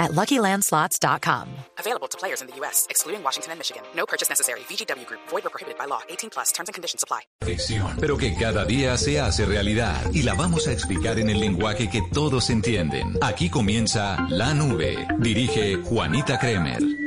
at LuckyLandSlots.com. Available to players in the U.S., excluding Washington and Michigan. No purchase necessary. VGW Group. Void or prohibited by law. 18 plus. Terms and conditions apply. Pero que cada día se hace realidad y la vamos a explicar en el lenguaje que todos entienden. Aquí comienza La Nube. Dirige Juanita Kremer.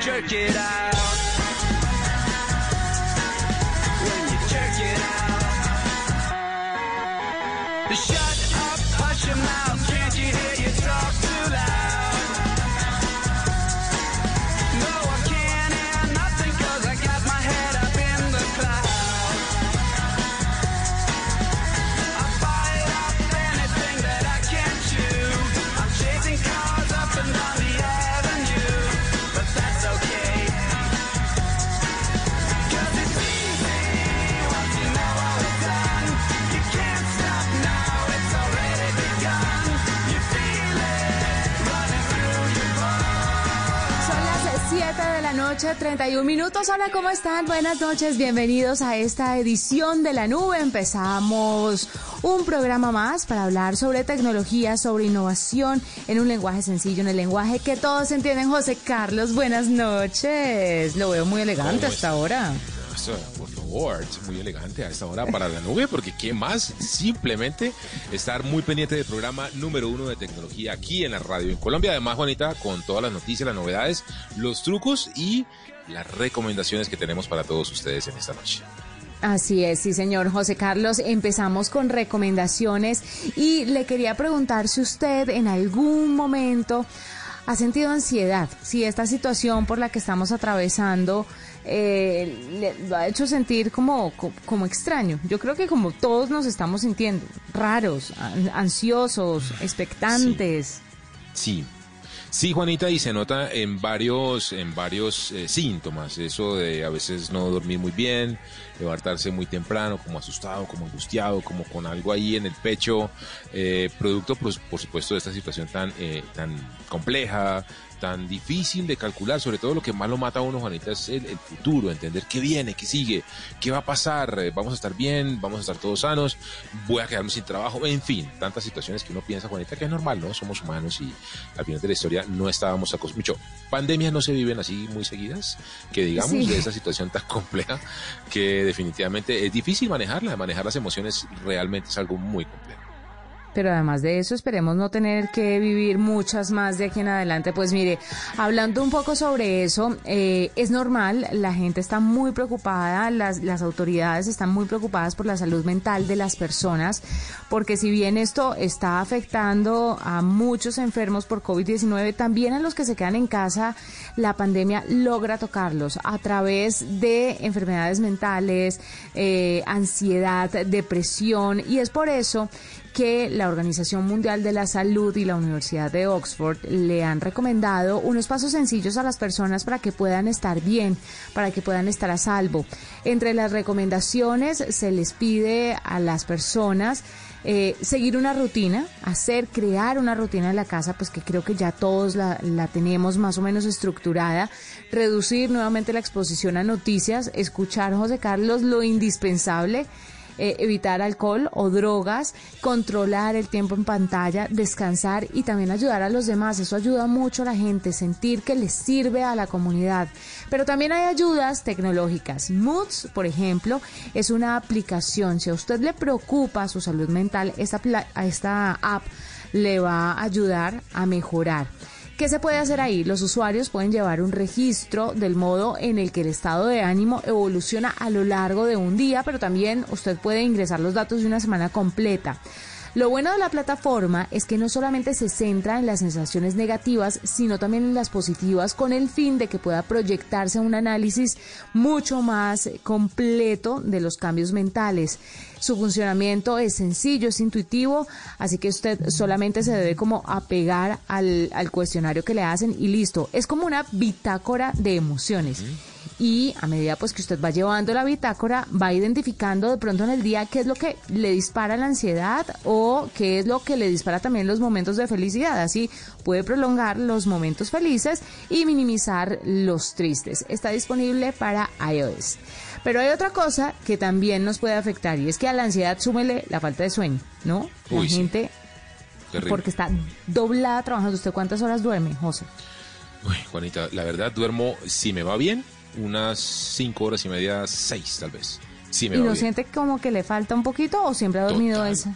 Jerk it out. Noche, 31 minutos. Hola, ¿cómo están? Buenas noches, bienvenidos a esta edición de La Nube. Empezamos un programa más para hablar sobre tecnología, sobre innovación en un lenguaje sencillo, en el lenguaje que todos entienden. José Carlos, buenas noches. Lo veo muy elegante ¿Cómo hasta ahora. Muy elegante a esta hora para la nube, porque ¿qué más? Simplemente estar muy pendiente del programa número uno de tecnología aquí en la radio en Colombia. Además, Juanita, con todas las noticias, las novedades, los trucos y las recomendaciones que tenemos para todos ustedes en esta noche. Así es, sí, señor José Carlos. Empezamos con recomendaciones y le quería preguntar si usted en algún momento ha sentido ansiedad, si esta situación por la que estamos atravesando eh, le lo ha hecho sentir como, co- como extraño. Yo creo que como todos nos estamos sintiendo, raros, an- ansiosos, expectantes. Sí. Sí, Juanita, y se nota en varios, en varios eh, síntomas. Eso de a veces no dormir muy bien, levantarse muy temprano, como asustado, como angustiado, como con algo ahí en el pecho, eh, producto, por, por supuesto, de esta situación tan, eh, tan compleja, tan difícil de calcular. Sobre todo lo que más lo mata a uno, Juanita, es el, el futuro, entender qué viene, qué sigue, qué va a pasar, eh, vamos a estar bien, vamos a estar todos sanos, voy a quedarme sin trabajo, en fin, tantas situaciones que uno piensa, Juanita, que es normal, ¿no? Somos humanos y al final de la historia no estábamos acostumbrados. Mucho, pandemias no se viven así muy seguidas, que digamos, Sí. de esa situación tan compleja que definitivamente es difícil manejarla, manejar las emociones realmente es algo muy complejo. Pero además de eso, esperemos no tener que vivir muchas más de aquí en adelante. Pues mire, hablando un poco sobre eso, eh, es normal, la gente está muy preocupada, las, las autoridades están muy preocupadas por la salud mental de las personas, porque si bien esto está afectando a muchos enfermos por COVID-19, también a los que se quedan en casa, la pandemia logra tocarlos a través de enfermedades mentales, eh, ansiedad, depresión, y es por eso que la Organización Mundial de la Salud y la Universidad de Oxford le han recomendado unos pasos sencillos a las personas para que puedan estar bien, para que puedan estar a salvo. Entre las recomendaciones se les pide a las personas eh, seguir una rutina, hacer, crear una rutina en la casa, pues que creo que ya todos la, la tenemos más o menos estructurada, reducir nuevamente la exposición a noticias, escuchar, José Carlos, lo indispensable eh, evitar alcohol o drogas, controlar el tiempo en pantalla, descansar y también ayudar a los demás. Eso ayuda mucho a la gente, sentir que les sirve a la comunidad. Pero también hay ayudas tecnológicas. Moods, por ejemplo, es una aplicación. Si a usted le preocupa su salud mental, esta, esta app le va a ayudar a mejorar. ¿Qué se puede hacer ahí? Los usuarios pueden llevar un registro del modo en el que el estado de ánimo evoluciona a lo largo de un día, pero también usted puede ingresar los datos de una semana completa. Lo bueno de la plataforma es que no solamente se centra en las sensaciones negativas, sino también en las positivas, con el fin de que pueda proyectarse un análisis mucho más completo de los cambios mentales. Su funcionamiento es sencillo, es intuitivo, así que usted solamente se debe como apegar al, al cuestionario que le hacen y listo. Es como una bitácora de emociones. Y a medida pues que usted va llevando la bitácora, va identificando de pronto en el día qué es lo que le dispara la ansiedad o qué es lo que le dispara también los momentos de felicidad. Así puede prolongar los momentos felices y minimizar los tristes. Está disponible para iOS. Pero hay otra cosa que también nos puede afectar y es que a la ansiedad súmele la falta de sueño, ¿no? La Uy, sí. gente porque está doblada trabajando. ¿Usted cuántas horas duerme, José? Uy, Juanita, la verdad duermo, si me va bien, unas cinco horas y media, seis tal vez. Si me ¿Y bien. siente como que le falta un poquito o siempre ha dormido Total. esa?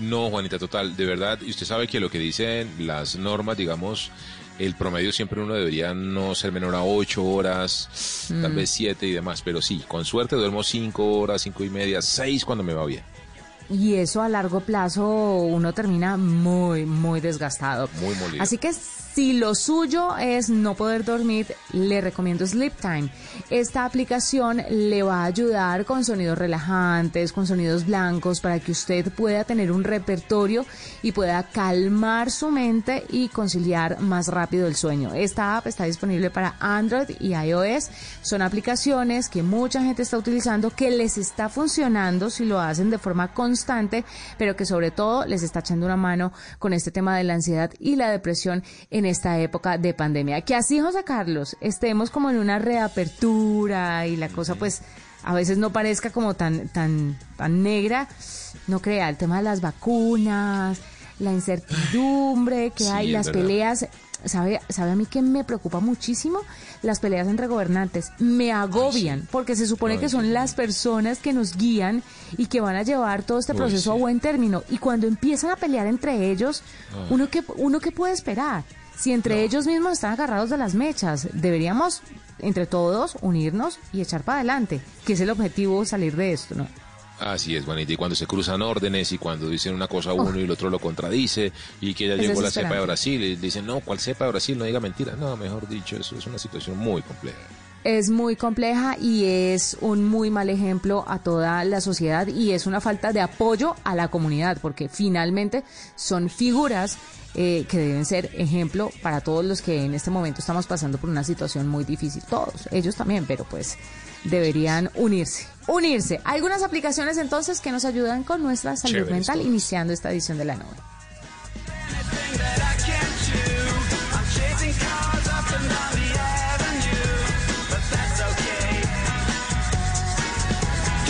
No, Juanita, total, de verdad, y usted sabe que lo que dicen las normas, digamos, el promedio siempre uno debería no ser menor a ocho horas, tal Mm. vez siete y demás, pero sí, con suerte duermo cinco horas, cinco y media, seis cuando me va bien. Y eso a largo plazo uno termina muy, muy desgastado. Muy molido. Así que si lo suyo es no poder dormir, le recomiendo Sleep Time. Esta aplicación le va a ayudar con sonidos relajantes, con sonidos blancos, para que usted pueda tener un repertorio y pueda calmar su mente y conciliar más rápido el sueño. Esta app está disponible para Android y iOS. Son aplicaciones que mucha gente está utilizando, que les está funcionando si lo hacen de forma constante, pero que sobre todo les está echando una mano con este tema de la ansiedad y la depresión en esta época de pandemia. Que así, José Carlos, estemos como en una reapertura y la cosa pues a veces no parezca como tan, tan, tan negra, no crea, el tema de las vacunas, la incertidumbre que Sí, hay, las verdad. peleas, ¿sabe, ¿sabe a mí que me preocupa muchísimo? Las peleas entre gobernantes. Me agobian, porque se supone Ay, que son sí. las personas que nos guían y que van a llevar todo este Uy, proceso a buen término. Y cuando empiezan a pelear entre ellos, uno que uno qué puede esperar? Si entre ellos mismos están agarrados de las mechas, deberíamos entre todos unirnos y echar para adelante, que es el objetivo salir de esto, ¿no? Así es, Juanita, y cuando se cruzan órdenes y cuando dicen una cosa uno y el otro lo contradice y que ya llegó la cepa de. Brasil y dicen, no, ¿cuál cepa de Brasil? No diga mentira. No, mejor dicho, eso es una situación muy compleja. Es muy compleja y es un muy mal ejemplo a toda la sociedad y es una falta de apoyo a la comunidad porque finalmente son figuras eh, que deben ser ejemplo para todos los que en este momento estamos pasando por una situación muy difícil. Todos, ellos también, pero pues deberían unirse. Unirse. Algunas aplicaciones entonces que nos ayudan con nuestra salud mental iniciando esta edición de la nube.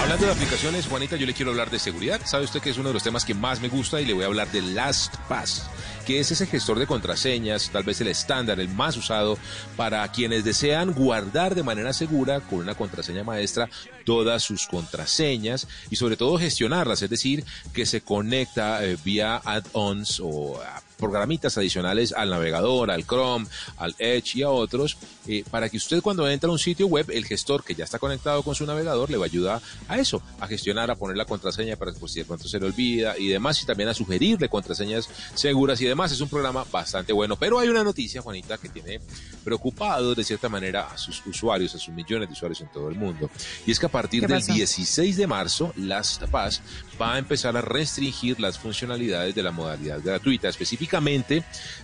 Hablando de aplicaciones, Juanita, yo le quiero hablar de seguridad. ¿Sabe usted que es uno de los temas que más me gusta? Y le voy a hablar de LastPass, que es ese gestor de contraseñas, tal vez el estándar, el más usado para quienes desean guardar de manera segura con una contraseña maestra todas sus contraseñas y sobre todo gestionarlas, es decir, que se conecta eh, vía add-ons o programitas adicionales al navegador, al Chrome, al Edge y a otros, eh, para que usted cuando entra a un sitio web, el gestor que ya está conectado con su navegador le va a ayudar a eso, a gestionar, a poner la contraseña para que pues, si de pronto se le olvida y demás, y también a sugerirle contraseñas seguras y demás. Es un programa bastante bueno, pero hay una noticia, Juanita, que tiene preocupado de cierta manera a sus usuarios, a sus millones de usuarios en todo el mundo. Y es que a partir ¿Qué del pasó? 16 de marzo, LastPass va a empezar a restringir las funcionalidades de la modalidad gratuita. Específicamente,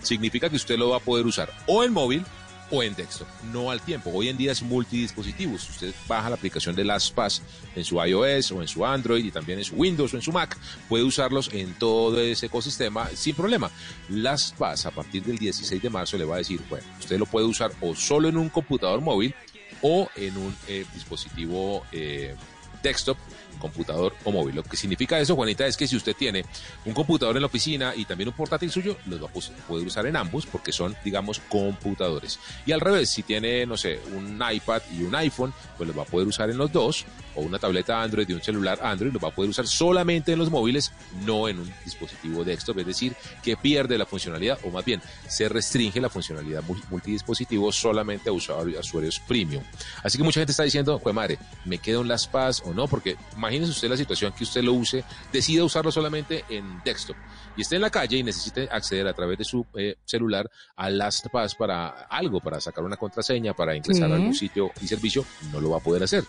significa que usted lo va a poder usar o en móvil o en texto, no al tiempo. Hoy en día es multidispositivos. Usted baja la aplicación de LastPass en su iOS o en su Android y también en su Windows o en su Mac. Puede usarlos en todo ese ecosistema sin problema. LastPass a partir del 16 de marzo le va a decir, bueno, usted lo puede usar o solo en un computador móvil o en un eh, dispositivo eh, desktop computador o móvil. Lo que significa eso, Juanita, es que si usted tiene un computador en la oficina y también un portátil suyo, los va a poder usar en ambos porque son, digamos, computadores. Y al revés, si tiene, no sé, un iPad y un iPhone, pues los va a poder usar en los dos, o una tableta Android y un celular Android, los va a poder usar solamente en los móviles, no en un dispositivo desktop, es decir, que pierde la funcionalidad, o más bien, se restringe la funcionalidad mul- multidispositivo solamente a usuarios, premium. Así que mucha gente está diciendo, pues madre, ¿me quedo en las paz o no? Porque imagínese usted la situación que usted lo use, decida usarlo solamente en desktop y esté en la calle y necesite acceder a través de su eh, celular a LastPass para algo, para sacar una contraseña, para ingresar Sí. a algún sitio y servicio, no lo va a poder hacer.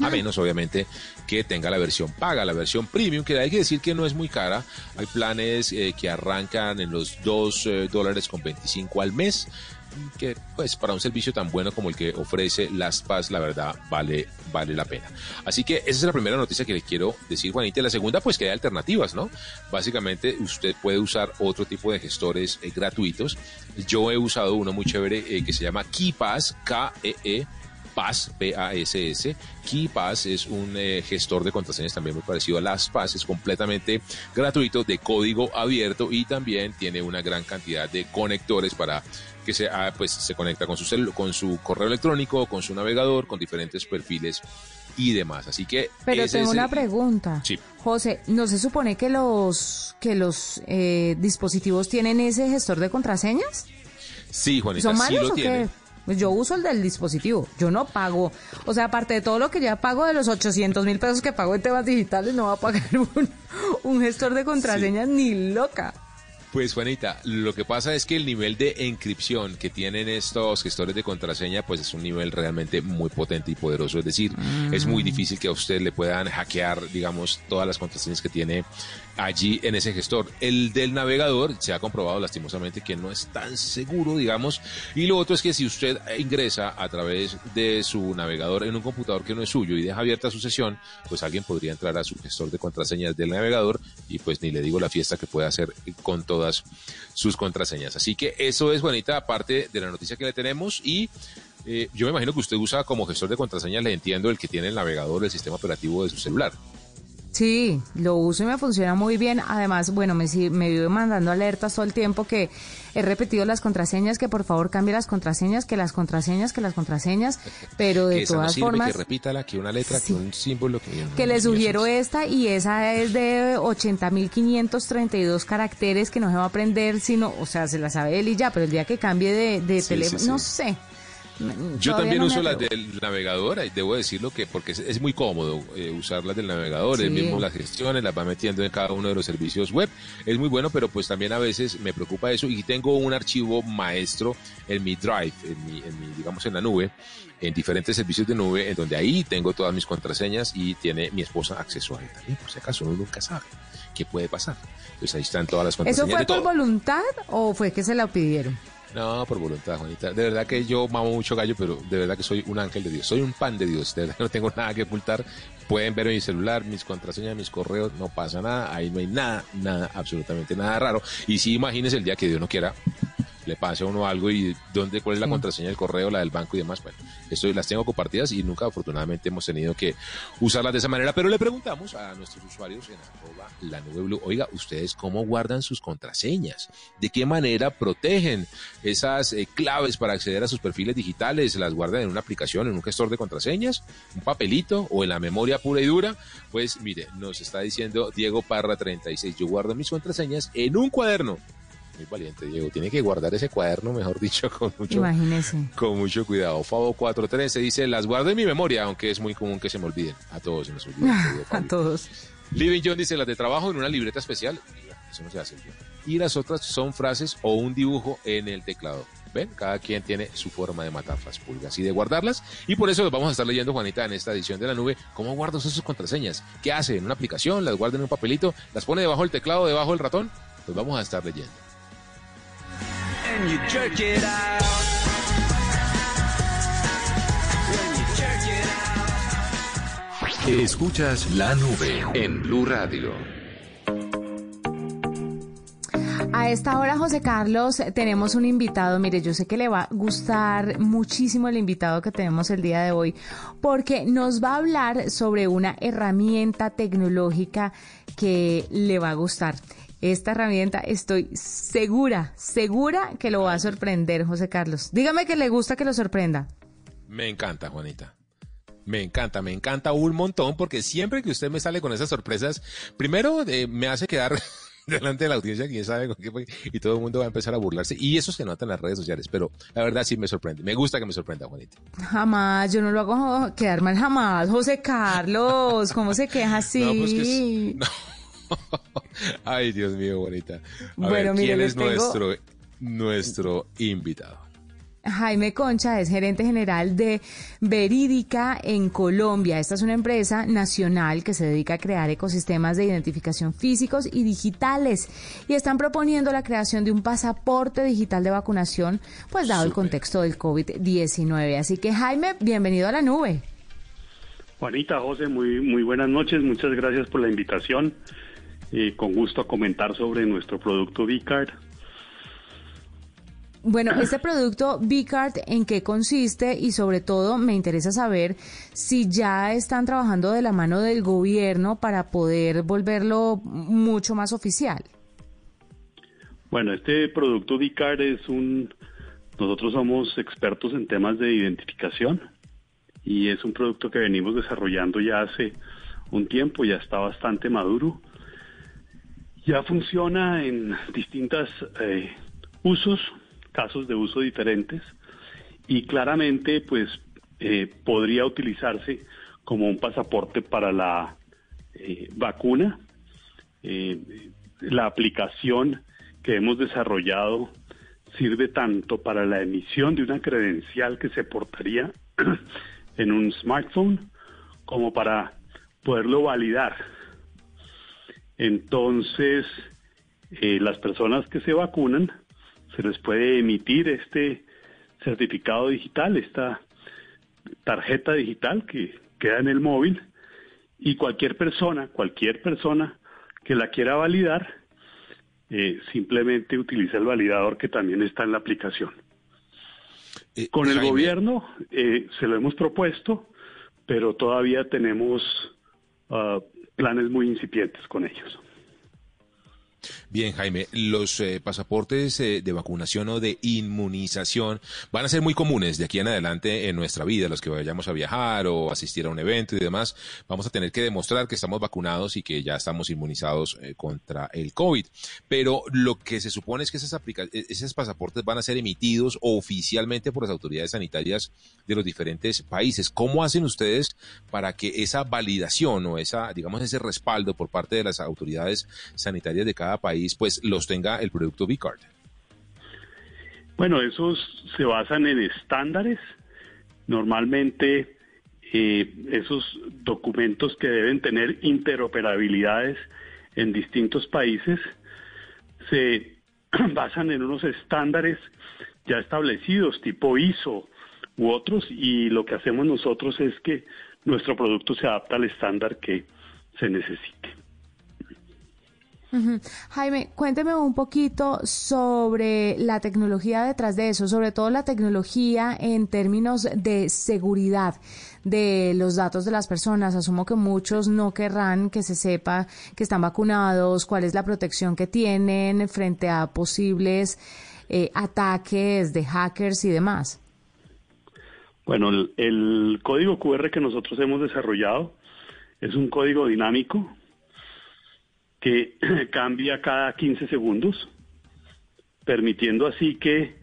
A menos, obviamente, que tenga la versión paga, la versión premium, que hay que decir que no es muy cara. Hay planes eh, que arrancan en los 2 eh, dólares con 25 al mes, que pues para un servicio tan bueno como el que ofrece LastPass, la verdad, vale, vale la pena. Así que esa es la primera noticia que le quiero decir, Juanita. La segunda, pues que hay alternativas, ¿no? Básicamente, usted puede usar otro tipo de gestores eh, gratuitos. Yo he usado uno muy chévere eh, que se llama KeyPass, K-E-E. Pass, P-A-S-S. KeyPass es un eh, gestor de contraseñas también muy parecido a LastPass, es completamente gratuito, de código abierto y también tiene una gran cantidad de conectores para que se, ah, pues, se conecta con su, con su correo electrónico, con su navegador, con diferentes perfiles y demás. Así que... Pero tengo una el- pregunta. Sí. José, ¿no se supone que los que los eh, dispositivos tienen ese gestor de contraseñas? Sí, Juanita, ¿Son sí malos lo o qué? Pues yo uso el del dispositivo, yo no pago. O sea, aparte de todo lo que ya pago de los 800 mil pesos que pago en temas digitales, no va a pagar un, un gestor de contraseñas ni loca. Pues Juanita, lo que pasa es que el nivel de encripción que tienen estos gestores de contraseña, pues es un nivel realmente muy potente y poderoso. Es decir, es muy difícil que a usted le puedan hackear, digamos, todas las contraseñas que tiene allí en ese gestor. El del navegador se ha comprobado lastimosamente que no es tan seguro, digamos. Y lo otro es que si usted ingresa a través de su navegador en un computador que no es suyo y deja abierta su sesión, pues alguien podría entrar a su gestor de contraseñas del navegador y pues ni le digo la fiesta que puede hacer con todas sus contraseñas. Así que eso es, Juanita, aparte de la noticia que le tenemos y eh, yo me imagino que usted usa como gestor de contraseñas, le entiendo, el que tiene el navegador, el sistema operativo de su celular. Sí, lo uso y me funciona muy bien. Además, bueno, me, me vive mandando alertas todo el tiempo que he repetido las contraseñas, que por favor cambie las contraseñas, que las contraseñas, que las contraseñas, pero que de no todas sirve, formas... que repítala, que una letra, Sí. que un símbolo, que, que le sugiero es esta y esa es de 80.532 caracteres que no se va a aprender, sino, o sea, se la sabe él y ya, pero el día que cambie de, de Sí, teléfono, sí. no sé. Yo también no uso las del navegador, y debo decirlo que porque es, es muy cómodo eh, usarlas del navegador, Sí. él mismo las gestiones, las va metiendo en cada uno de los servicios web, es muy bueno, pero pues también a veces me preocupa eso y tengo un archivo maestro en mi drive, en mi, en mi digamos en la nube, en diferentes servicios de nube, en donde ahí tengo todas mis contraseñas y tiene mi esposa acceso a él también, por si acaso uno nunca sabe qué puede pasar. Pues ahí están todas las ¿Eso contraseñas fue de por todo. voluntad o fue que se la pidieron? No, por voluntad, Juanita. De verdad que yo mamo mucho gallo, pero de verdad que soy un ángel de Dios. Soy un pan de Dios. De verdad no tengo nada que ocultar. Pueden ver mi celular, mis contraseñas, mis correos. No pasa nada. Ahí no hay nada, nada, absolutamente nada raro. Y sí, imagínese el día que Dios no quiera, le pase a uno algo y dónde, cuál es la Sí. contraseña del correo, la del banco y demás. Bueno, esto las tengo compartidas y nunca afortunadamente hemos tenido que usarlas de esa manera. Pero le preguntamos a nuestros usuarios en arroba la nube blue, oiga, ¿ustedes cómo guardan sus contraseñas? ¿De qué manera protegen esas eh, claves para acceder a sus perfiles digitales? ¿Las guardan en una aplicación, en un gestor de contraseñas, un papelito o en la memoria pura y dura? Pues mire, nos está diciendo Diego Parra 36, yo guardo mis contraseñas en un cuaderno. Muy valiente, Diego. Tiene que guardar ese cuaderno, mejor dicho, con mucho, Imagínese. con mucho cuidado. Fabo 413 dice, las guardo en mi memoria, aunque es muy común que se me olviden. A todos se nos olvida. querido A todos. Living John dice, las de trabajo en una libreta especial. Eso no se hace. Y las otras son frases o un dibujo en el teclado. ¿Ven? Cada quien tiene su forma de matar las pulgas y de guardarlas. Y por eso los vamos a estar leyendo, Juanita, en esta edición de la nube. ¿Cómo guarda usted sus contraseñas? ¿Qué hace? ¿En una aplicación? ¿Las guarda en un papelito? ¿Las pone debajo del teclado, debajo del ratón? Pues vamos a estar leyendo. When you jerk it out. Escuchas la nube en Blue Radio. A a esta hora, José Carlos, tenemos un invitado. Mire, yo sé que le va a gustar muchísimo el invitado que tenemos el día de hoy, porque nos va a hablar sobre una herramienta tecnológica que le va a gustar. Esta herramienta estoy segura, segura que lo va a sorprender, José Carlos. Dígame que le gusta que lo sorprenda. Me encanta, Juanita. Me encanta, me encanta un montón porque siempre que usted me sale con esas sorpresas, primero eh, me hace quedar delante de la audiencia, quién sabe con qué fue, y todo el mundo va a empezar a burlarse. Y eso se nota en las redes sociales, pero la verdad sí me sorprende. Me gusta que me sorprenda, Juanita. Jamás, yo no lo hago quedar mal jamás, José Carlos. ¿Cómo se queja así? No, pues que es- no. Ay, Dios mío, Juanita. A Bueno, ver, mire, ¿quién es tengo- nuestro, nuestro invitado? Jaime Concha es gerente general de Verídica en Colombia. Esta es una empresa nacional que se dedica a crear ecosistemas de identificación físicos y digitales y están proponiendo la creación de un pasaporte digital de vacunación, pues dado el contexto del COVID-19. Así que Jaime, bienvenido a la nube. Juanita, José, muy, muy buenas noches. Muchas gracias por la invitación. Eh, con gusto a comentar sobre nuestro producto Vicard. Bueno, este producto Bicard, ¿en qué consiste? Y sobre todo me interesa saber si ya están trabajando de la mano del gobierno para poder volverlo mucho más oficial. Bueno, este producto Vicard es un... Nosotros somos expertos en temas de identificación y es un producto que venimos desarrollando ya hace un tiempo, ya está bastante maduro. Ya funciona en distintos usos, casos de uso diferentes y claramente pues eh, podría utilizarse como un pasaporte para la eh, vacuna. Eh, la aplicación que hemos desarrollado sirve tanto para la emisión de una credencial que se portaría en un smartphone como para poderlo validar. Entonces, eh, las personas que se vacunan, se les puede emitir este certificado digital, esta tarjeta digital que queda en el móvil y cualquier persona, cualquier persona que la quiera validar, eh, simplemente utiliza el validador que también está en la aplicación. Eh, Con el Jaime, gobierno eh, se lo hemos propuesto, pero todavía tenemos ah, planes muy incipientes con ellos. Bien, Jaime, los eh, pasaportes eh, de vacunación o de inmunización van a ser muy comunes de aquí en adelante en nuestra vida, los que vayamos a viajar o asistir a un evento y demás. Vamos a tener que demostrar que estamos vacunados y que ya estamos inmunizados eh, contra el COVID. Pero lo que se supone es que esas eh, esos pasaportes van a ser emitidos oficialmente por las autoridades sanitarias de los diferentes países. ¿Cómo hacen ustedes para que esa validación o esa, digamos, ese respaldo por parte de las autoridades sanitarias de cada país, pues los tenga el producto Bicard? Bueno, esos se basan en estándares. Normalmente eh, esos documentos que deben tener interoperabilidades en distintos países se basan en unos estándares ya establecidos, tipo ISO u otros, y lo que hacemos nosotros es que nuestro producto se adapta al estándar que se necesite. Jaime, cuénteme un poquito sobre la tecnología detrás de eso, sobre todo la tecnología en términos de seguridad de los datos de las personas. Asumo que muchos no querrán que se sepa que están vacunados, cuál es la protección que tienen frente a posibles eh, ataques de hackers y demás. Bueno, el, el código QR que nosotros hemos desarrollado es un código dinámico que cambia cada 15 segundos, permitiendo así que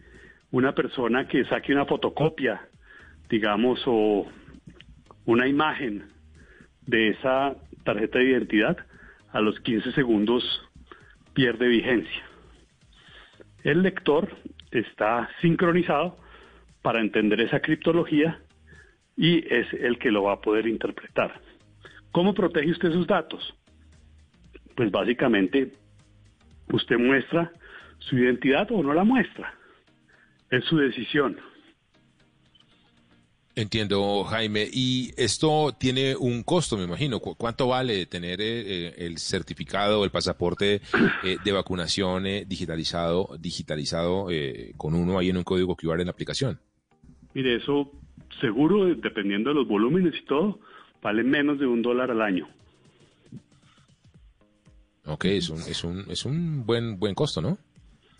una persona que saque una fotocopia, digamos, o una imagen de esa tarjeta de identidad, a los 15 segundos pierde vigencia. El lector está sincronizado para entender esa criptología y es el que lo va a poder interpretar. ¿Cómo protege usted sus datos? Pues básicamente usted muestra su identidad o no la muestra. Es su decisión. Entiendo, Jaime. Y esto tiene un costo, me imagino. ¿Cu- ¿Cuánto vale tener eh, eh, el certificado, el pasaporte eh, de vacunación eh, digitalizado, digitalizado eh, con uno ahí en un código QR en la aplicación? Mire, eso seguro, dependiendo de los volúmenes y todo, vale menos de un dólar al año. Ok, es un, es un, es un buen, buen costo, ¿no?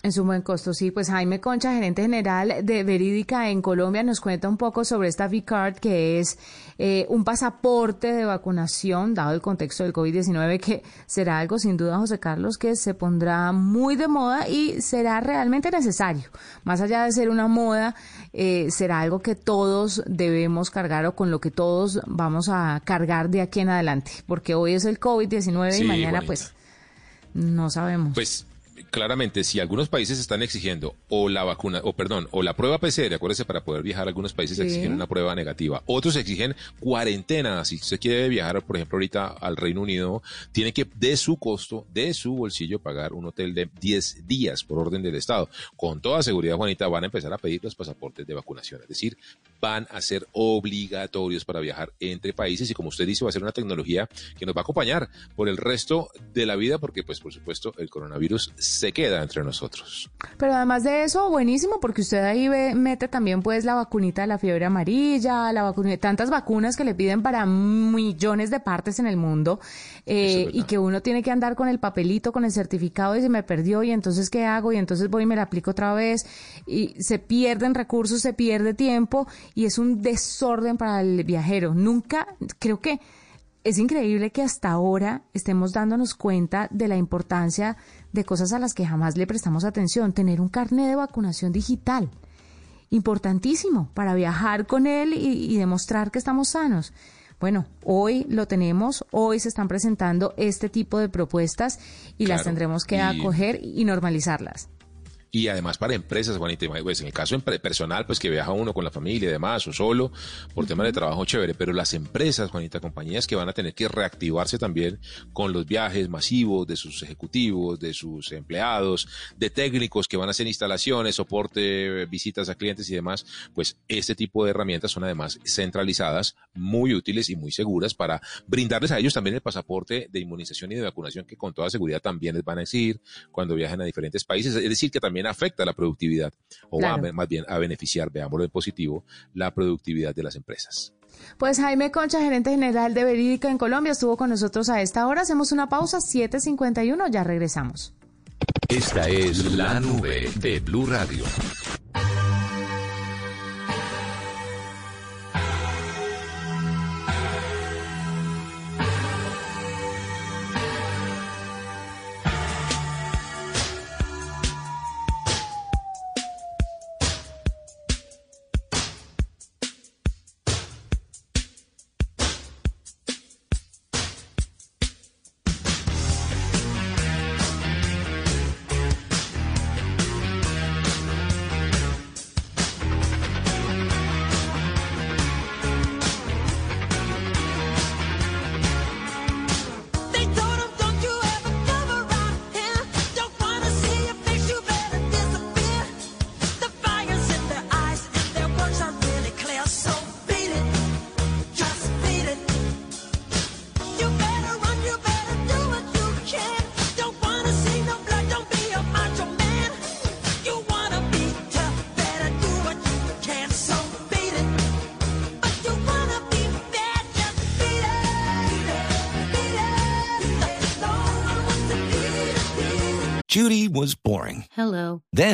Es un buen costo, sí. Pues Jaime Concha, gerente general de Verídica en Colombia, nos cuenta un poco sobre esta V-Card, que es eh, un pasaporte de vacunación, dado el contexto del COVID-19, que será algo sin duda, José Carlos, que se pondrá muy de moda y será realmente necesario. Más allá de ser una moda, eh, será algo que todos debemos cargar o con lo que todos vamos a cargar de aquí en adelante, porque hoy es el COVID-19 Sí, y mañana, pues, no sabemos. Pues claramente, si algunos países están exigiendo o la vacuna, o perdón, o la prueba PCR, acuérdese, para poder viajar, algunos países Sí. exigen una prueba negativa. Otros exigen cuarentena. Si usted quiere viajar, por ejemplo, ahorita al Reino Unido, tiene que, de su costo, de su bolsillo, pagar un hotel de 10 días por orden del Estado. Con toda seguridad, Juanita, van a empezar a pedir los pasaportes de vacunación. Es decir, van a ser obligatorios para viajar entre países y como usted dice, va a ser una tecnología que nos va a acompañar por el resto de la vida porque, pues, por supuesto, el coronavirus se queda entre nosotros. Pero además de eso, buenísimo, porque usted ahí ve- mete también pues la vacunita de la fiebre amarilla, la vacuna, tantas vacunas que le piden para millones de partes en el mundo, eh, es y que uno tiene que andar con el papelito, con el certificado y se me perdió y entonces ¿qué hago? Y entonces voy y me la aplico otra vez y se pierden recursos, se pierde tiempo y es un desorden para el viajero. Nunca, creo que es increíble que hasta ahora estemos dándonos cuenta de la importancia de cosas a las que jamás le prestamos atención. Tener un carnet de vacunación digital. Importantísimo para viajar con él y, y demostrar que estamos sanos. Bueno, hoy lo tenemos, hoy se están presentando este tipo de propuestas y las tendremos que y- acoger y normalizarlas. Y además para empresas, Juanita, pues en el caso personal, pues que viaja uno con la familia y demás, o solo, por temas de trabajo chévere, pero las empresas, Juanita, compañías que van a tener que reactivarse también con los viajes masivos de sus ejecutivos, de sus empleados, de técnicos que van a hacer instalaciones, soporte, visitas a clientes y demás, pues este tipo de herramientas son además centralizadas, muy útiles y muy seguras para brindarles a ellos también el pasaporte de inmunización y de vacunación que con toda seguridad también les van a exigir cuando viajen a diferentes países. Es decir, que también afecta la productividad o va a, más bien a beneficiar, veámoslo en positivo, la productividad de las empresas. Pues Jaime Concha, gerente general de Verídica en Colombia, estuvo con nosotros a esta hora. Hacemos una pausa, 7.51, ya regresamos. Esta es la nube de Blue Radio.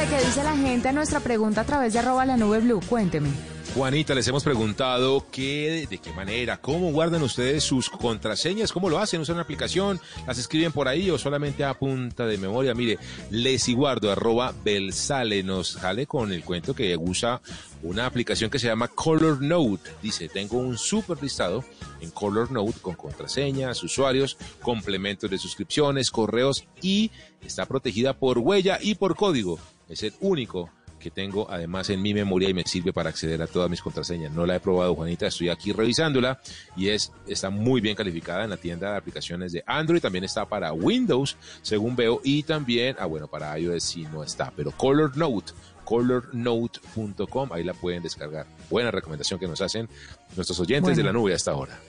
José, ¿qué dice la gente a nuestra pregunta a través de arroba la nube blue? Cuénteme. Juanita, les hemos preguntado qué, de qué manera, cómo guardan ustedes sus contraseñas, cómo lo hacen, usan una aplicación, las escriben por ahí o solamente a punta de memoria. Mire, lesiguardo arroba Belsale nos sale con el cuento que usa una aplicación que se llama Color Note. Dice, tengo un super listado en Color Note con contraseñas, usuarios, complementos de suscripciones, correos y está protegida por huella y por código. Es el único que tengo además en mi memoria y me sirve para acceder a todas mis contraseñas. No la he probado, Juanita, estoy aquí revisándola y es está muy bien calificada en la tienda de aplicaciones de Android, también está para Windows, según veo, y también, ah bueno, para iOS sí no está, pero Color Note colornote.com, ahí la pueden descargar. Buena recomendación que nos hacen nuestros oyentes de la nube hasta ahora.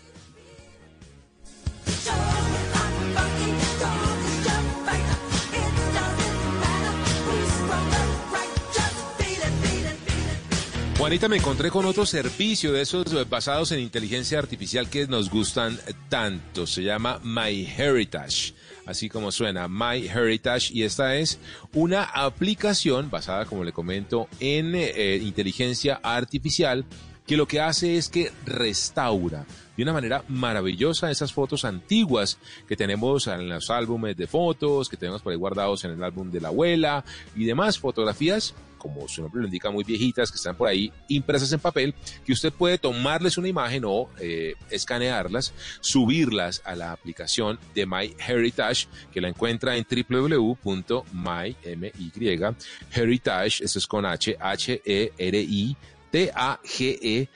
Juanita, me encontré con otro servicio de esos eh, basados en inteligencia artificial que nos gustan tanto. Se llama MyHeritage, así como suena, MyHeritage. Y esta es una aplicación basada, como le comento, en eh, inteligencia artificial que lo que hace es que restaura de una manera maravillosa esas fotos antiguas que tenemos en los álbumes de fotos, que tenemos por ahí guardados en el álbum de la abuela y demás fotografías como su nombre lo indica, muy viejitas, que están por ahí impresas en papel, que usted puede tomarles una imagen o eh, escanearlas, subirlas a la aplicación de MyHeritage, que la encuentra en www.myheritage, eso es con H, H-E-R-I, T-A-G-E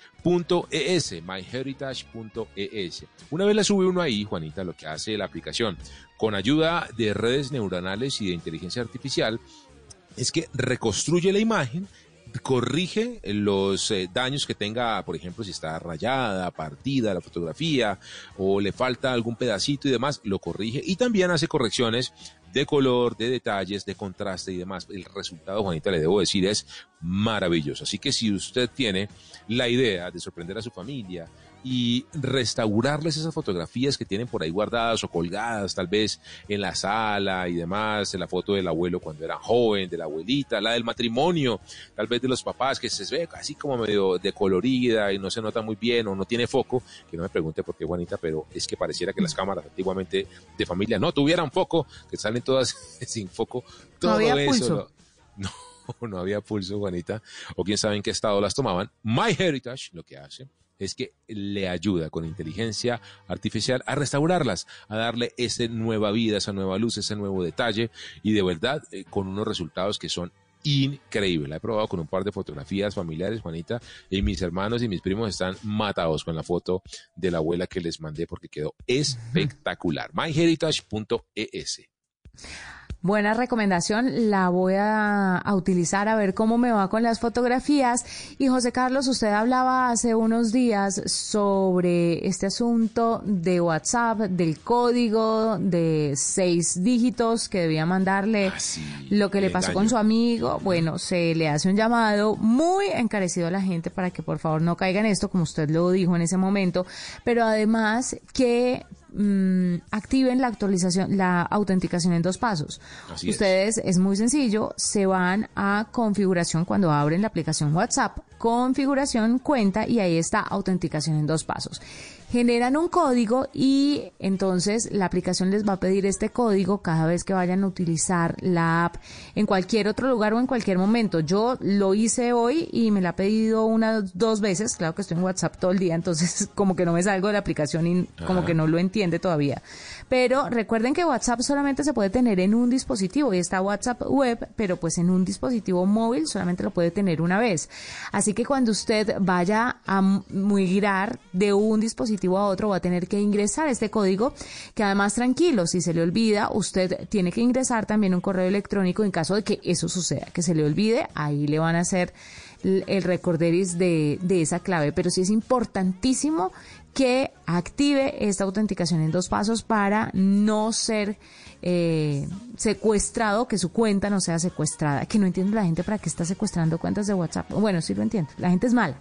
.es, myheritage.es. Una vez la sube uno ahí, Juanita, lo que hace la aplicación, con ayuda de redes neuronales y de inteligencia artificial, es que reconstruye la imagen, corrige los eh, daños que tenga, por ejemplo, si está rayada, partida la fotografía o le falta algún pedacito y demás, lo corrige y también hace correcciones de color, de detalles, de contraste y demás. El resultado, Juanita, le debo decir, es maravilloso. Así que si usted tiene la idea de sorprender a su familia, y restaurarles esas fotografías que tienen por ahí guardadas o colgadas tal vez en la sala y demás, la foto del abuelo cuando era joven, de la abuelita, la del matrimonio, tal vez de los papás que se ve así como medio decolorida y no se nota muy bien o no tiene foco, que no me pregunte por qué Juanita, pero es que pareciera que las cámaras antiguamente de familia no tuvieran foco, que salen todas sin foco, todo No había eso. pulso. No, no había pulso, Juanita, o quién sabe en qué estado las tomaban. MyHeritage lo que hace es que le ayuda con inteligencia artificial a restaurarlas, a darle esa nueva vida, esa nueva luz, ese nuevo detalle y de verdad eh, con unos resultados que son increíbles. La he probado con un par de fotografías familiares, Juanita, y mis hermanos y mis primos están matados con la foto de la abuela que les mandé porque quedó espectacular. myheritage.es. Buena recomendación, la voy a, a, utilizar a ver cómo me va con las fotografías. Y José Carlos, usted hablaba hace unos días sobre este asunto de WhatsApp, del código de seis dígitos que debía mandarle, Ah, sí, lo que le pasó daño. con su amigo. Bueno, se le hace un llamado muy encarecido a la gente para que por favor no caiga en esto, como usted lo dijo en ese momento, pero además que mm, activen la actualización, la autenticación en dos pasos. Así es. Ustedes es muy sencillo, se van a configuración cuando abren la aplicación WhatsApp, configuración cuenta y ahí está autenticación en dos pasos. Generan un código y entonces la aplicación les va a pedir este código cada vez que vayan a utilizar la app en cualquier otro lugar o en cualquier momento. Yo lo hice hoy y me la ha pedido unas dos veces. Claro que estoy en WhatsApp todo el día, entonces como que no me salgo de la aplicación y como Ajá. que no lo entiende todavía. Pero recuerden que WhatsApp solamente se puede tener en un dispositivo y está WhatsApp web, pero pues en un dispositivo móvil solamente lo puede tener una vez. Así que cuando usted vaya a migrar de un dispositivo a otro va a tener que ingresar este código que además tranquilo, si se le olvida, usted tiene que ingresar también un correo electrónico en caso de que eso suceda, que se le olvide, ahí le van a hacer el recorderis de, de esa clave. Pero sí es importantísimo que active esta autenticación en dos pasos para no ser eh, secuestrado, que su cuenta no sea secuestrada. Que no entiendo la gente para qué está secuestrando cuentas de WhatsApp. Bueno, sí lo entiendo. La gente es mala.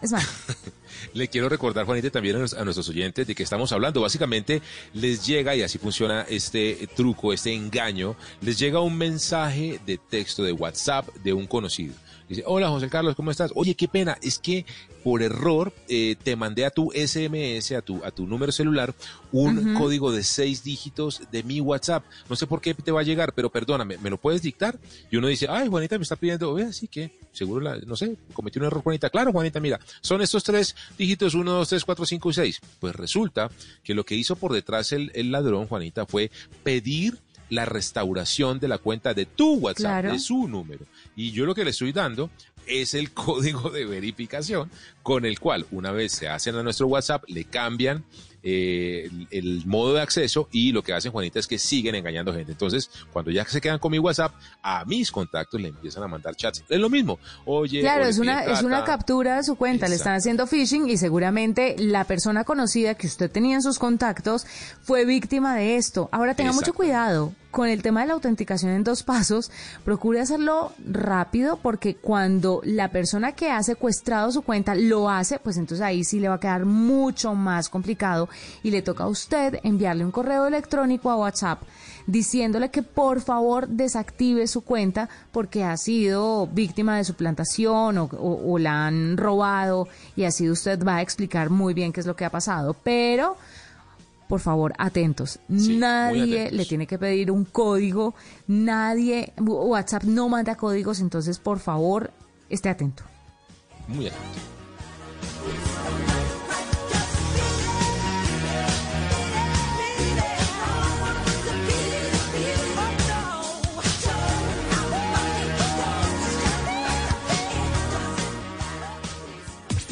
Es mala. Le quiero recordar, Juanita, también a, a nuestros oyentes de que estamos hablando. Básicamente les llega, y así funciona este truco, este engaño, les llega un mensaje de texto de WhatsApp de un conocido. Dice, hola José Carlos, ¿cómo estás? Oye, qué pena, es que por error eh, te mandé a tu SMS, a tu, a tu número celular, un código de seis dígitos de mi WhatsApp. No sé por qué te va a llegar, pero perdóname, ¿me lo puedes dictar? Y uno dice, ay, Juanita me está pidiendo, oye, así que seguro, la, no sé, cometí un error, Juanita. Claro, Juanita, mira, son estos tres dígitos, uno, dos, tres, cuatro, cinco y seis. Pues resulta que lo que hizo por detrás el, el ladrón, Juanita, fue pedir la restauración de la cuenta de tu WhatsApp, Claro. de su número. Y yo lo que le estoy dando es el código de verificación con el cual una vez se hacen a nuestro WhatsApp, le cambian eh, el, el modo de acceso y lo que hacen, Juanita, es que siguen engañando gente. Entonces, cuando ya se quedan con mi WhatsApp, a mis contactos le empiezan a mandar chats. Es lo mismo. Oye, Claro, es una, es una captura de su cuenta, le están haciendo phishing y seguramente la persona conocida que usted tenía en sus contactos fue víctima de esto. Ahora tenga mucho cuidado con el tema de la autenticación en dos pasos, procure hacerlo rápido porque cuando la persona que ha secuestrado su cuenta lo hace, pues entonces ahí sí le va a quedar mucho más complicado y le toca a usted enviarle un correo electrónico a WhatsApp diciéndole que por favor desactive su cuenta porque ha sido víctima de suplantación o, o- la han robado y así usted va a explicar muy bien qué es lo que ha pasado. Pero, por favor, atentos. nadie atentos. le tiene que pedir un código, nadie, WhatsApp no manda códigos, entonces por favor, esté atento. Muy atento.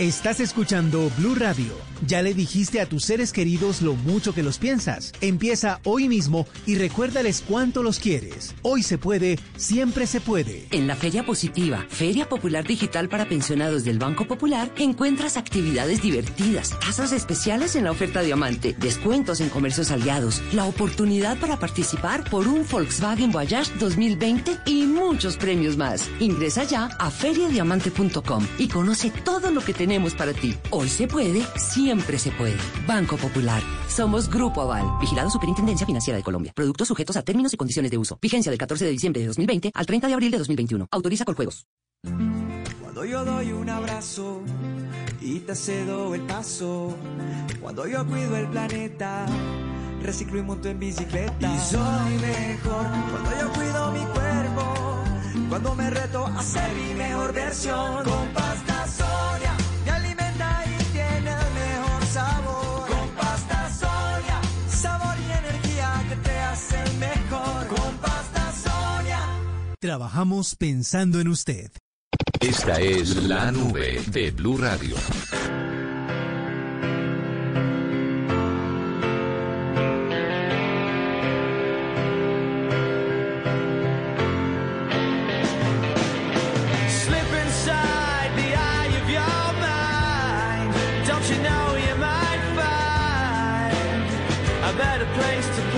Estás escuchando Blue Radio. Ya le dijiste a tus seres queridos lo mucho que los piensas. Empieza hoy mismo y recuérdales cuánto los quieres. Hoy se puede, siempre se puede. En la Feria Positiva, Feria Popular Digital para Pensionados del Banco Popular, encuentras actividades divertidas, tasas especiales en la oferta diamante, descuentos en comercios aliados, la oportunidad para participar por un Volkswagen Voyage 2020 y muchos premios más. Ingresa ya a feriadiamante.com y conoce todo lo que tenemos para ti. Hoy se puede, siempre se puede. Banco Popular. Somos Grupo Aval, vigilado Superintendencia Financiera de Colombia. Productos sujetos a términos y condiciones de uso. Vigencia del 14 de diciembre de 2020 al 30 de abril de 2021. Autoriza con juegos. Cuando yo doy un abrazo y te cedo el paso. Cuando yo cuido el planeta, reciclo y monto en bicicleta. Y soy mejor cuando yo cuido mi cuerpo. Cuando me reto a ser mi mejor versión. Con pasta Sonia Trabajamos pensando en usted. Esta es la nube de Blue Radio. Slip inside the eye of your mind. Don't you know you might find a better place to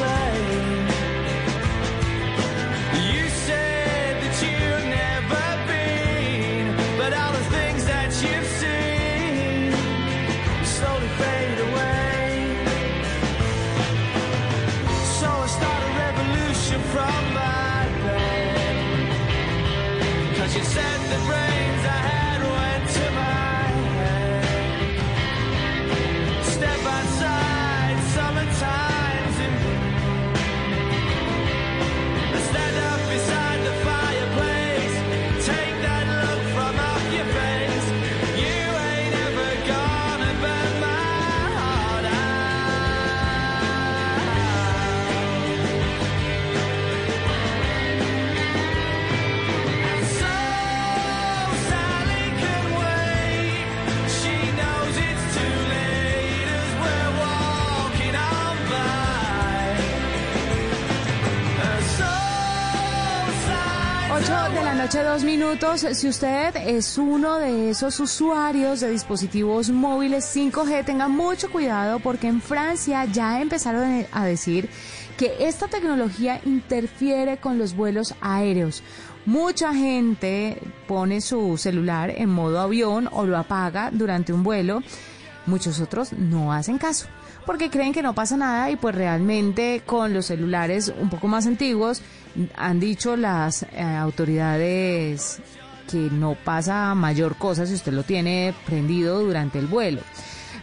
dos minutos. Si usted es uno de esos usuarios de dispositivos móviles 5G, tenga mucho cuidado porque en Francia ya empezaron a decir que esta tecnología interfiere con los vuelos aéreos. Mucha gente pone su celular en modo avión o lo apaga durante un vuelo Muchos otros no hacen caso porque creen que no pasa nada y pues realmente con los celulares un poco más antiguos han dicho las eh, autoridades que no pasa mayor cosa si usted lo tiene prendido durante el vuelo.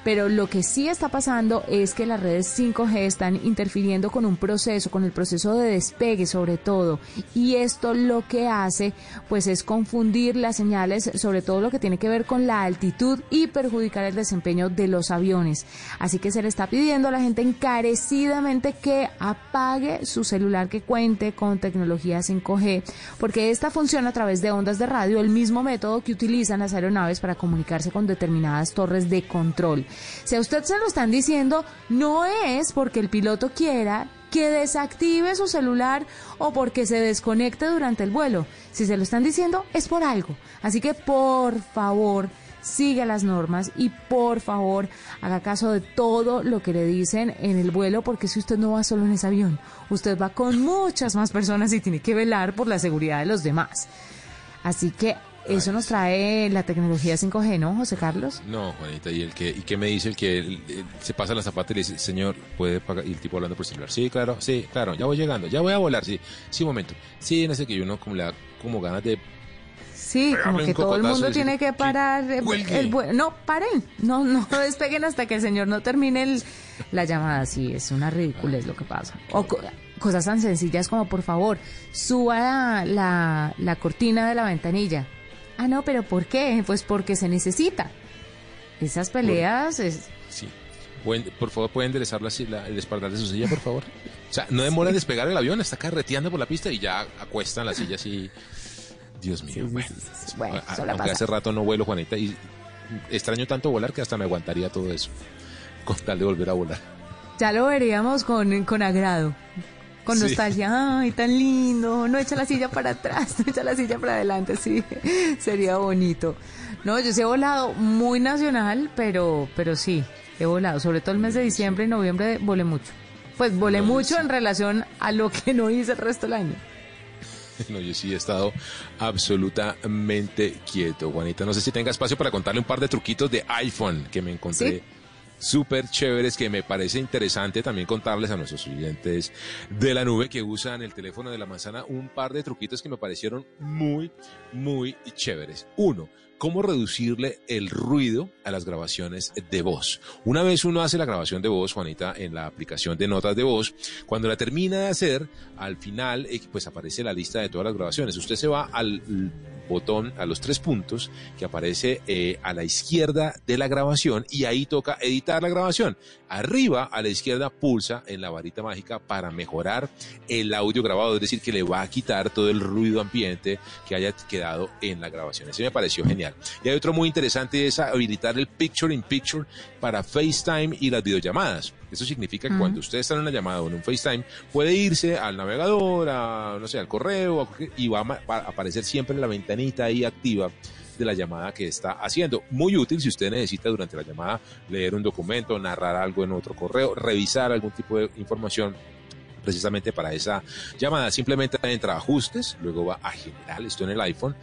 Pero lo que sí está pasando es que las redes 5G están interfiriendo con un proceso, con el proceso de despegue sobre todo. Y esto lo que hace pues es confundir las señales, sobre todo lo que tiene que ver con la altitud y perjudicar el desempeño de los aviones. Así que se le está pidiendo a la gente encarecidamente que apague su celular que cuente con tecnología 5G, porque esta funciona a través de ondas de radio, el mismo método que utilizan las aeronaves para comunicarse con determinadas torres de control. Si a usted se lo están diciendo, no es porque el piloto quiera que desactive su celular o porque se desconecte durante el vuelo. Si se lo están diciendo, es por algo. Así que por favor, siga las normas y por favor haga caso de todo lo que le dicen en el vuelo porque si usted no va solo en ese avión, usted va con muchas más personas y tiene que velar por la seguridad de los demás. Así que eso nos trae la tecnología 5G, ¿no, José Carlos? No, Juanita, ¿y el que y qué me dice el que el- el- se pasa la zapata y le dice, señor, puede pagar? Y el tipo hablando por celular. Sí, claro, sí, claro, ya voy llegando, ya voy a volar, sí, sí, un momento. Sí, no sé que uno como le da como ganas de Sí, como que todo el mundo decir, tiene que parar eh, el vuelo. No, paren, no, no despeguen hasta que el señor no termine el- la llamada. Sí, es una ridiculez lo que pasa. O co- cosas tan sencillas como, por favor, suba la, la, la cortina de la ventanilla. Ah, no, pero ¿por qué? Pues porque se necesita. Esas peleas es... Sí. Por favor, ¿pueden enderezar la, la- el espaldar de su silla, por favor? O sea, no demora en despegar el avión, está carreteando por la pista y ya acuestan la silla así. Dios mío, bueno. Bueno, A- aunque pasa. hace rato no vuelo, Juanita, y extraño tanto volar que hasta me aguantaría todo eso. Con tal de volver a volar. Ya lo veríamos con, con agrado, con Sí. nostalgia. Ay, tan lindo. No echa la silla para atrás, no echa la silla para adelante. Sí, sería bonito. No, yo sí he volado muy nacional, pero, pero sí, he volado. Sobre todo el mes de diciembre y noviembre volé mucho. Pues volé No, mucho sí. en relación a lo que no hice el resto del año. No, yo sí he estado absolutamente quieto, Juanita. No sé si tenga espacio para contarle un par de truquitos de iPhone que me encontré Sí. Súper chéveres que me parece interesante también contarles a nuestros oyentes de la nube que usan el teléfono de la manzana un par de truquitos que me parecieron muy, muy chéveres. Uno, cómo reducirle el ruido a las grabaciones de voz. Una vez uno hace la grabación de voz, Juanita, en la aplicación de notas de voz, cuando la termina de hacer, al final, eh, pues aparece la lista de todas las grabaciones. Usted se va al botón, a los tres puntos que aparece eh, a la izquierda de la grabación y ahí toca editar la grabación. Arriba a la izquierda pulsa en la varita mágica para mejorar el audio grabado, es decir, que le va a quitar todo el ruido ambiente que haya quedado en la grabación. Ese me pareció genial. Y hay otro muy interesante, es habilitar el Picture in Picture para FaceTime y las videollamadas. Eso significa que cuando usted está en una llamada o en un FaceTime, puede irse al navegador, a, no sé, al correo, a y va a, va a aparecer siempre la ventanita ahí activa de la llamada que está haciendo. Muy útil si usted necesita durante la llamada leer un documento, narrar algo en otro correo, revisar algún tipo de información precisamente para esa llamada. Simplemente entra a ajustes, luego va a general, esto en el iPhone,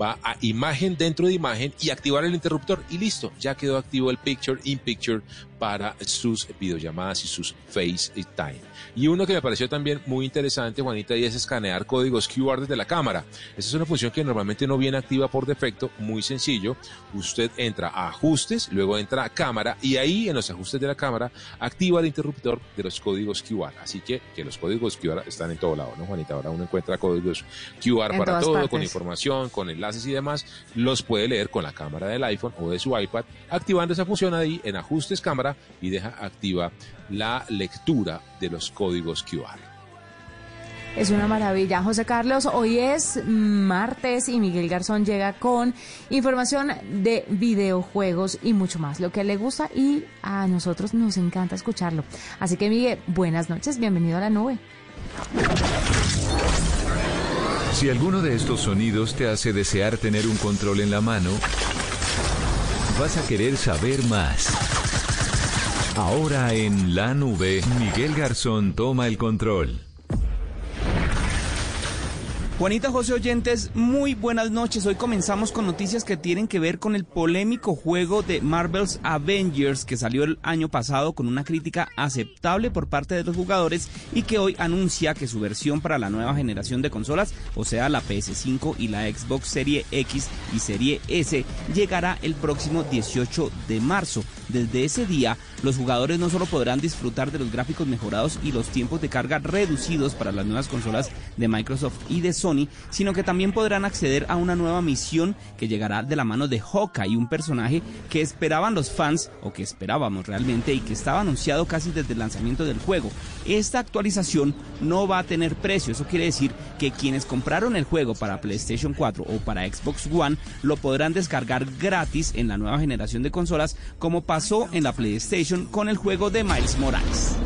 va a imagen dentro de imagen y activar el interruptor y listo, ya quedó activo el Picture in Picture para sus videollamadas y sus FaceTime. Y uno que me pareció también muy interesante, Juanita, y es escanear códigos QR desde la cámara. Esa es una función que normalmente no viene activa por defecto, muy sencillo. Usted entra a ajustes, luego entra a cámara y ahí en los ajustes de la cámara activa el interruptor de los códigos QR. Así que, que los códigos QR están en todo lado, ¿no, Juanita? Ahora uno encuentra códigos QR En para todo, partes. con información, con enlaces y demás. Los puede leer con la cámara del iPhone o de su iPad, activando esa función ahí en ajustes cámara y deja activa la lectura de los códigos QR. Es una maravilla. José Carlos, hoy es martes y Miguel Garzón llega con información de videojuegos y mucho más, lo que le gusta y a nosotros nos encanta escucharlo. Así que Miguel, buenas noches, bienvenido a la nube. Si alguno de estos sonidos te hace desear tener un control en la mano, vas a querer saber más. Ahora en la nube, Miguel Garzón toma el control. Juanita José Oyentes, muy buenas noches. Hoy comenzamos con noticias que tienen que ver con el polémico juego de Marvel's Avengers que salió el año pasado con una crítica aceptable por parte de los jugadores y que hoy anuncia que su versión para la nueva generación de consolas, o sea la PS5 y la Xbox Serie X y Serie S, llegará el próximo 18 de marzo. Desde ese día, los jugadores no solo podrán disfrutar de los gráficos mejorados y los tiempos de carga reducidos para las nuevas consolas de Microsoft y de Sony, sino que también podrán acceder a una nueva misión que llegará de la mano de Hawkeye, un personaje que esperaban los fans, o que esperábamos realmente, y que estaba anunciado casi desde el lanzamiento del juego. Esta actualización no va a tener precio, eso quiere decir que quienes compraron el juego para PlayStation 4 o para Xbox One lo podrán descargar gratis en la nueva generación de consolas, como pasó en la PlayStation con el juego de Miles Morales.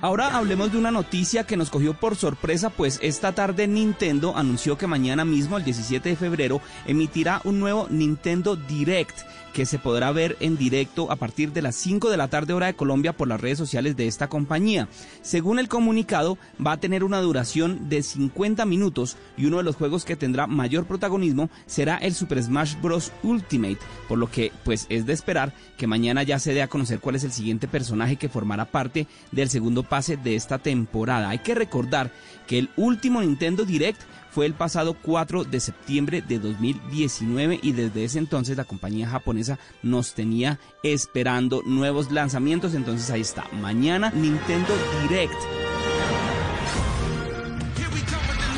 Ahora hablemos de una noticia que nos cogió por sorpresa, pues esta tarde Nintendo anunció que mañana mismo, el 17 de febrero, emitirá un nuevo Nintendo Direct que se podrá ver en directo a partir de las 5 de la tarde hora de Colombia por las redes sociales de esta compañía. Según el comunicado, va a tener una duración de 50 minutos y uno de los juegos que tendrá mayor protagonismo será el Super Smash Bros. Ultimate, por lo que pues es de esperar que mañana ya se dé a conocer cuál es el siguiente personaje que formará parte del segundo pase de esta temporada. Hay que recordar que el último Nintendo Direct fue el pasado 4 de septiembre de 2019 y desde ese entonces la compañía japonesa nos tenía esperando nuevos lanzamientos. Entonces ahí está, mañana Nintendo Direct.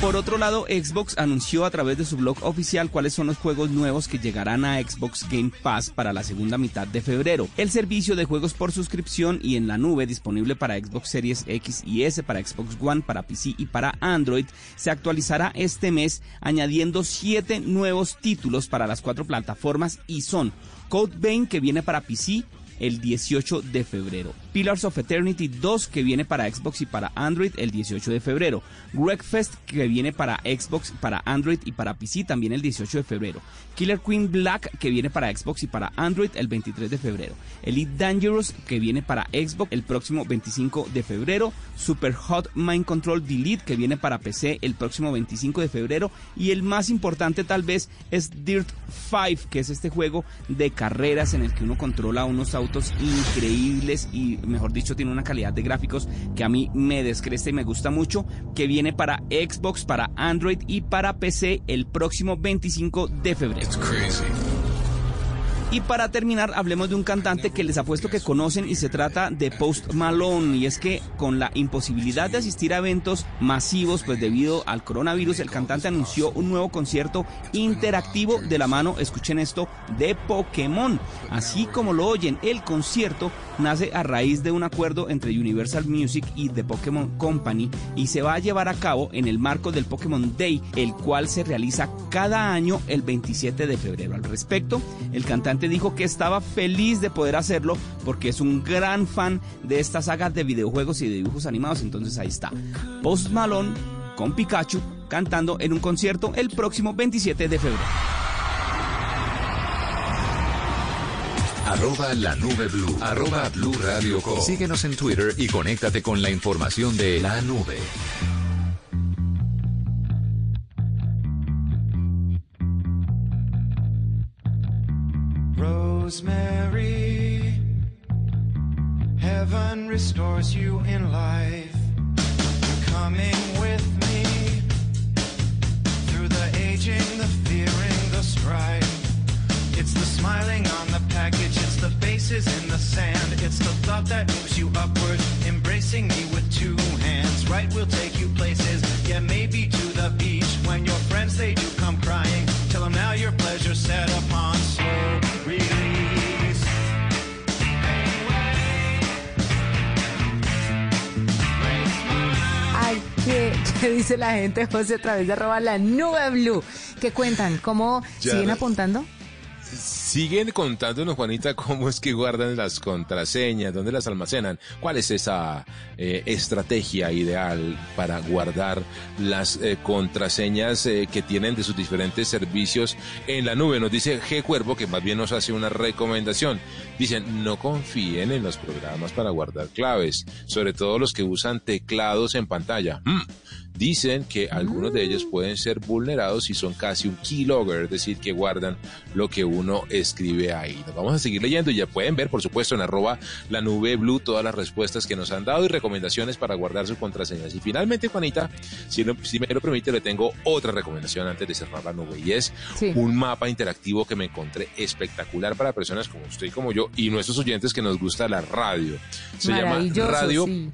Por otro lado, Xbox anunció a través de su blog oficial cuáles son los juegos nuevos que llegarán a Xbox Game Pass para la segunda mitad de febrero. El servicio de juegos por suscripción y en la nube disponible para Xbox Series X y S, para Xbox One, para PC y para Android se actualizará este mes añadiendo siete nuevos títulos para las cuatro plataformas y son Code Vein que viene para PC, el 18 de febrero. Pillars of Eternity 2 que viene para Xbox y para Android el 18 de febrero. Wreckfest que viene para Xbox, para Android y para PC también el 18 de febrero. Killer Queen Black que viene para Xbox y para Android el 23 de febrero. Elite Dangerous que viene para Xbox el próximo 25 de febrero. Super Hot Mind Control Delete que viene para PC el próximo 25 de febrero. Y el más importante tal vez es Dirt 5 que es este juego de carreras en el que uno controla unos autos increíbles y mejor dicho tiene una calidad de gráficos que a mí me descresta y me gusta mucho que viene para Xbox, para Android y para PC el próximo 25 de febrero. Y para terminar, hablemos de un cantante que les apuesto que conocen y se trata de Post Malone. Y es que con la imposibilidad de asistir a eventos masivos, pues debido al coronavirus, el cantante anunció un nuevo concierto interactivo de la mano, escuchen esto, de Pokémon. Así como lo oyen, el concierto nace a raíz de un acuerdo entre Universal Music y The Pokémon Company y se va a llevar a cabo en el marco del Pokémon Day, el cual se realiza cada año el 27 de febrero. Al respecto, el cantante dijo que estaba feliz de poder hacerlo porque es un gran fan de esta saga de videojuegos y de dibujos animados. Entonces ahí está. Post Malone con Pikachu cantando en un concierto el próximo 27 de febrero. Arroba la nube blue. Arroba blue radio com. Síguenos en Twitter y conéctate con la información de la nube. Rosemary, heaven restores you in life. You're coming ¿qué, qué dice la gente, José, a través de arroba la nube blue? ¿Qué cuentan? ¿Cómo Ya siguen apuntando? Siguen contándonos, Juanita, cómo es que guardan las contraseñas, dónde las almacenan, cuál es esa eh, estrategia ideal para guardar las eh, contraseñas eh, que tienen de sus diferentes servicios en la nube. Nos dice G Cuervo, que más bien nos hace una recomendación. Dicen, no confíen en los programas para guardar claves, sobre todo los que usan teclados en pantalla. Mm. Dicen que algunos de ellos pueden ser vulnerados y son casi un keylogger, es decir, que guardan lo que uno escribe ahí. Nos vamos a seguir leyendo y ya pueden ver, por supuesto, en arroba la nube blue todas las respuestas que nos han dado y recomendaciones para guardar sus contraseñas. Y finalmente, Juanita, si, lo- si me lo permite, le tengo otra recomendación antes de cerrar la nube y es Sí. un mapa interactivo que me encontré espectacular para personas como usted y como yo y nuestros oyentes que nos gusta la radio. Se llama Radio sí.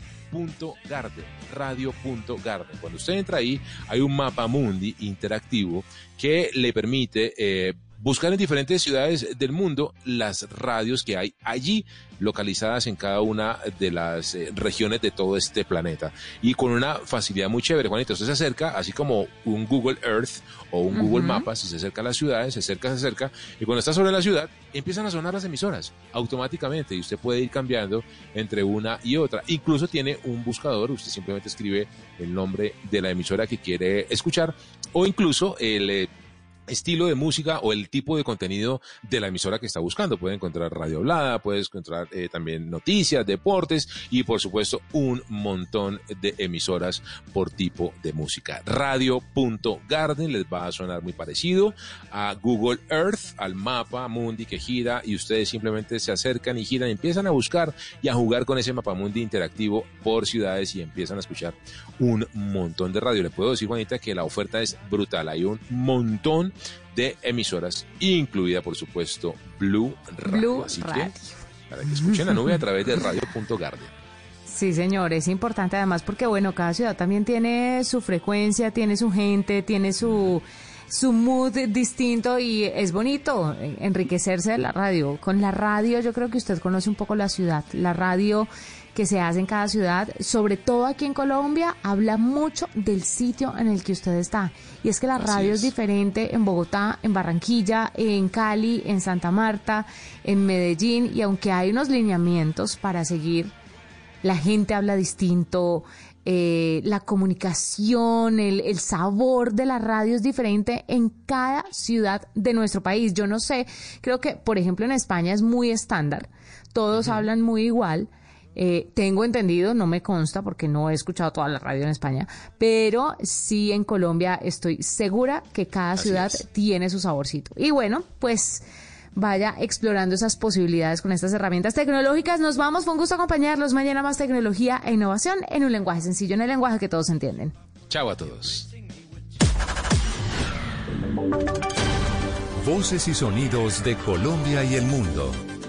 Garden, radio.garden. Cuando usted entra ahí, hay un mapa mundi interactivo que le permite eh, buscar en diferentes ciudades del mundo las radios que hay allí localizadas en cada una de las eh, regiones de todo este planeta y con una facilidad muy chévere, Juanito. Usted se acerca, así como un Google Earth o un Google. Maps, si se acerca a las ciudades, se acerca, se acerca, y cuando está sobre la ciudad, empiezan a sonar las emisoras automáticamente y usted puede ir cambiando entre una y otra. Incluso tiene un buscador, usted simplemente escribe el nombre de la emisora que quiere escuchar o incluso el... estilo de música o el tipo de contenido de la emisora que está buscando. Puede encontrar radio hablada, puede encontrar eh, también noticias, deportes y por supuesto un montón de emisoras por tipo de música. Radio.garden les va a sonar muy parecido a Google Earth, al mapa mundi que gira y ustedes simplemente se acercan y giran, empiezan a buscar y a jugar con ese mapa mundi interactivo por ciudades y empiezan a escuchar un montón de radio. Le puedo decir, Juanita, que la oferta es brutal. Hay un montón de emisoras, incluida, por supuesto, Blue Radio. Blue Así Radio. que, para que escuchen la nube a través de radio.garden. Sí, señor, es importante además porque, bueno, cada ciudad también tiene su frecuencia, tiene su gente, tiene su, su mood distinto y es bonito enriquecerse de la radio. Con la radio yo creo que usted conoce un poco la ciudad. La radio que se hace en cada ciudad, sobre todo aquí en Colombia, habla mucho del sitio en el que usted está. Y es que la Así radio es es. diferente en Bogotá, en Barranquilla, en Cali, en Santa Marta, en Medellín, y aunque hay unos lineamientos para seguir, la gente habla distinto, eh, la comunicación, el, el sabor de la radio es diferente en cada ciudad de nuestro país. Yo no sé, creo que, por ejemplo, en España es muy estándar, todos hablan muy igual. Eh, tengo entendido, no me consta porque no he escuchado toda la radio en España, pero sí en Colombia estoy segura que cada Así ciudad es. tiene su saborcito. Y bueno, pues vaya explorando esas posibilidades con estas herramientas tecnológicas. Nos vamos, fue un gusto acompañarlos. Mañana más tecnología e innovación en un lenguaje sencillo, en el lenguaje que todos entienden. Chao a todos. Voces y sonidos de Colombia y el mundo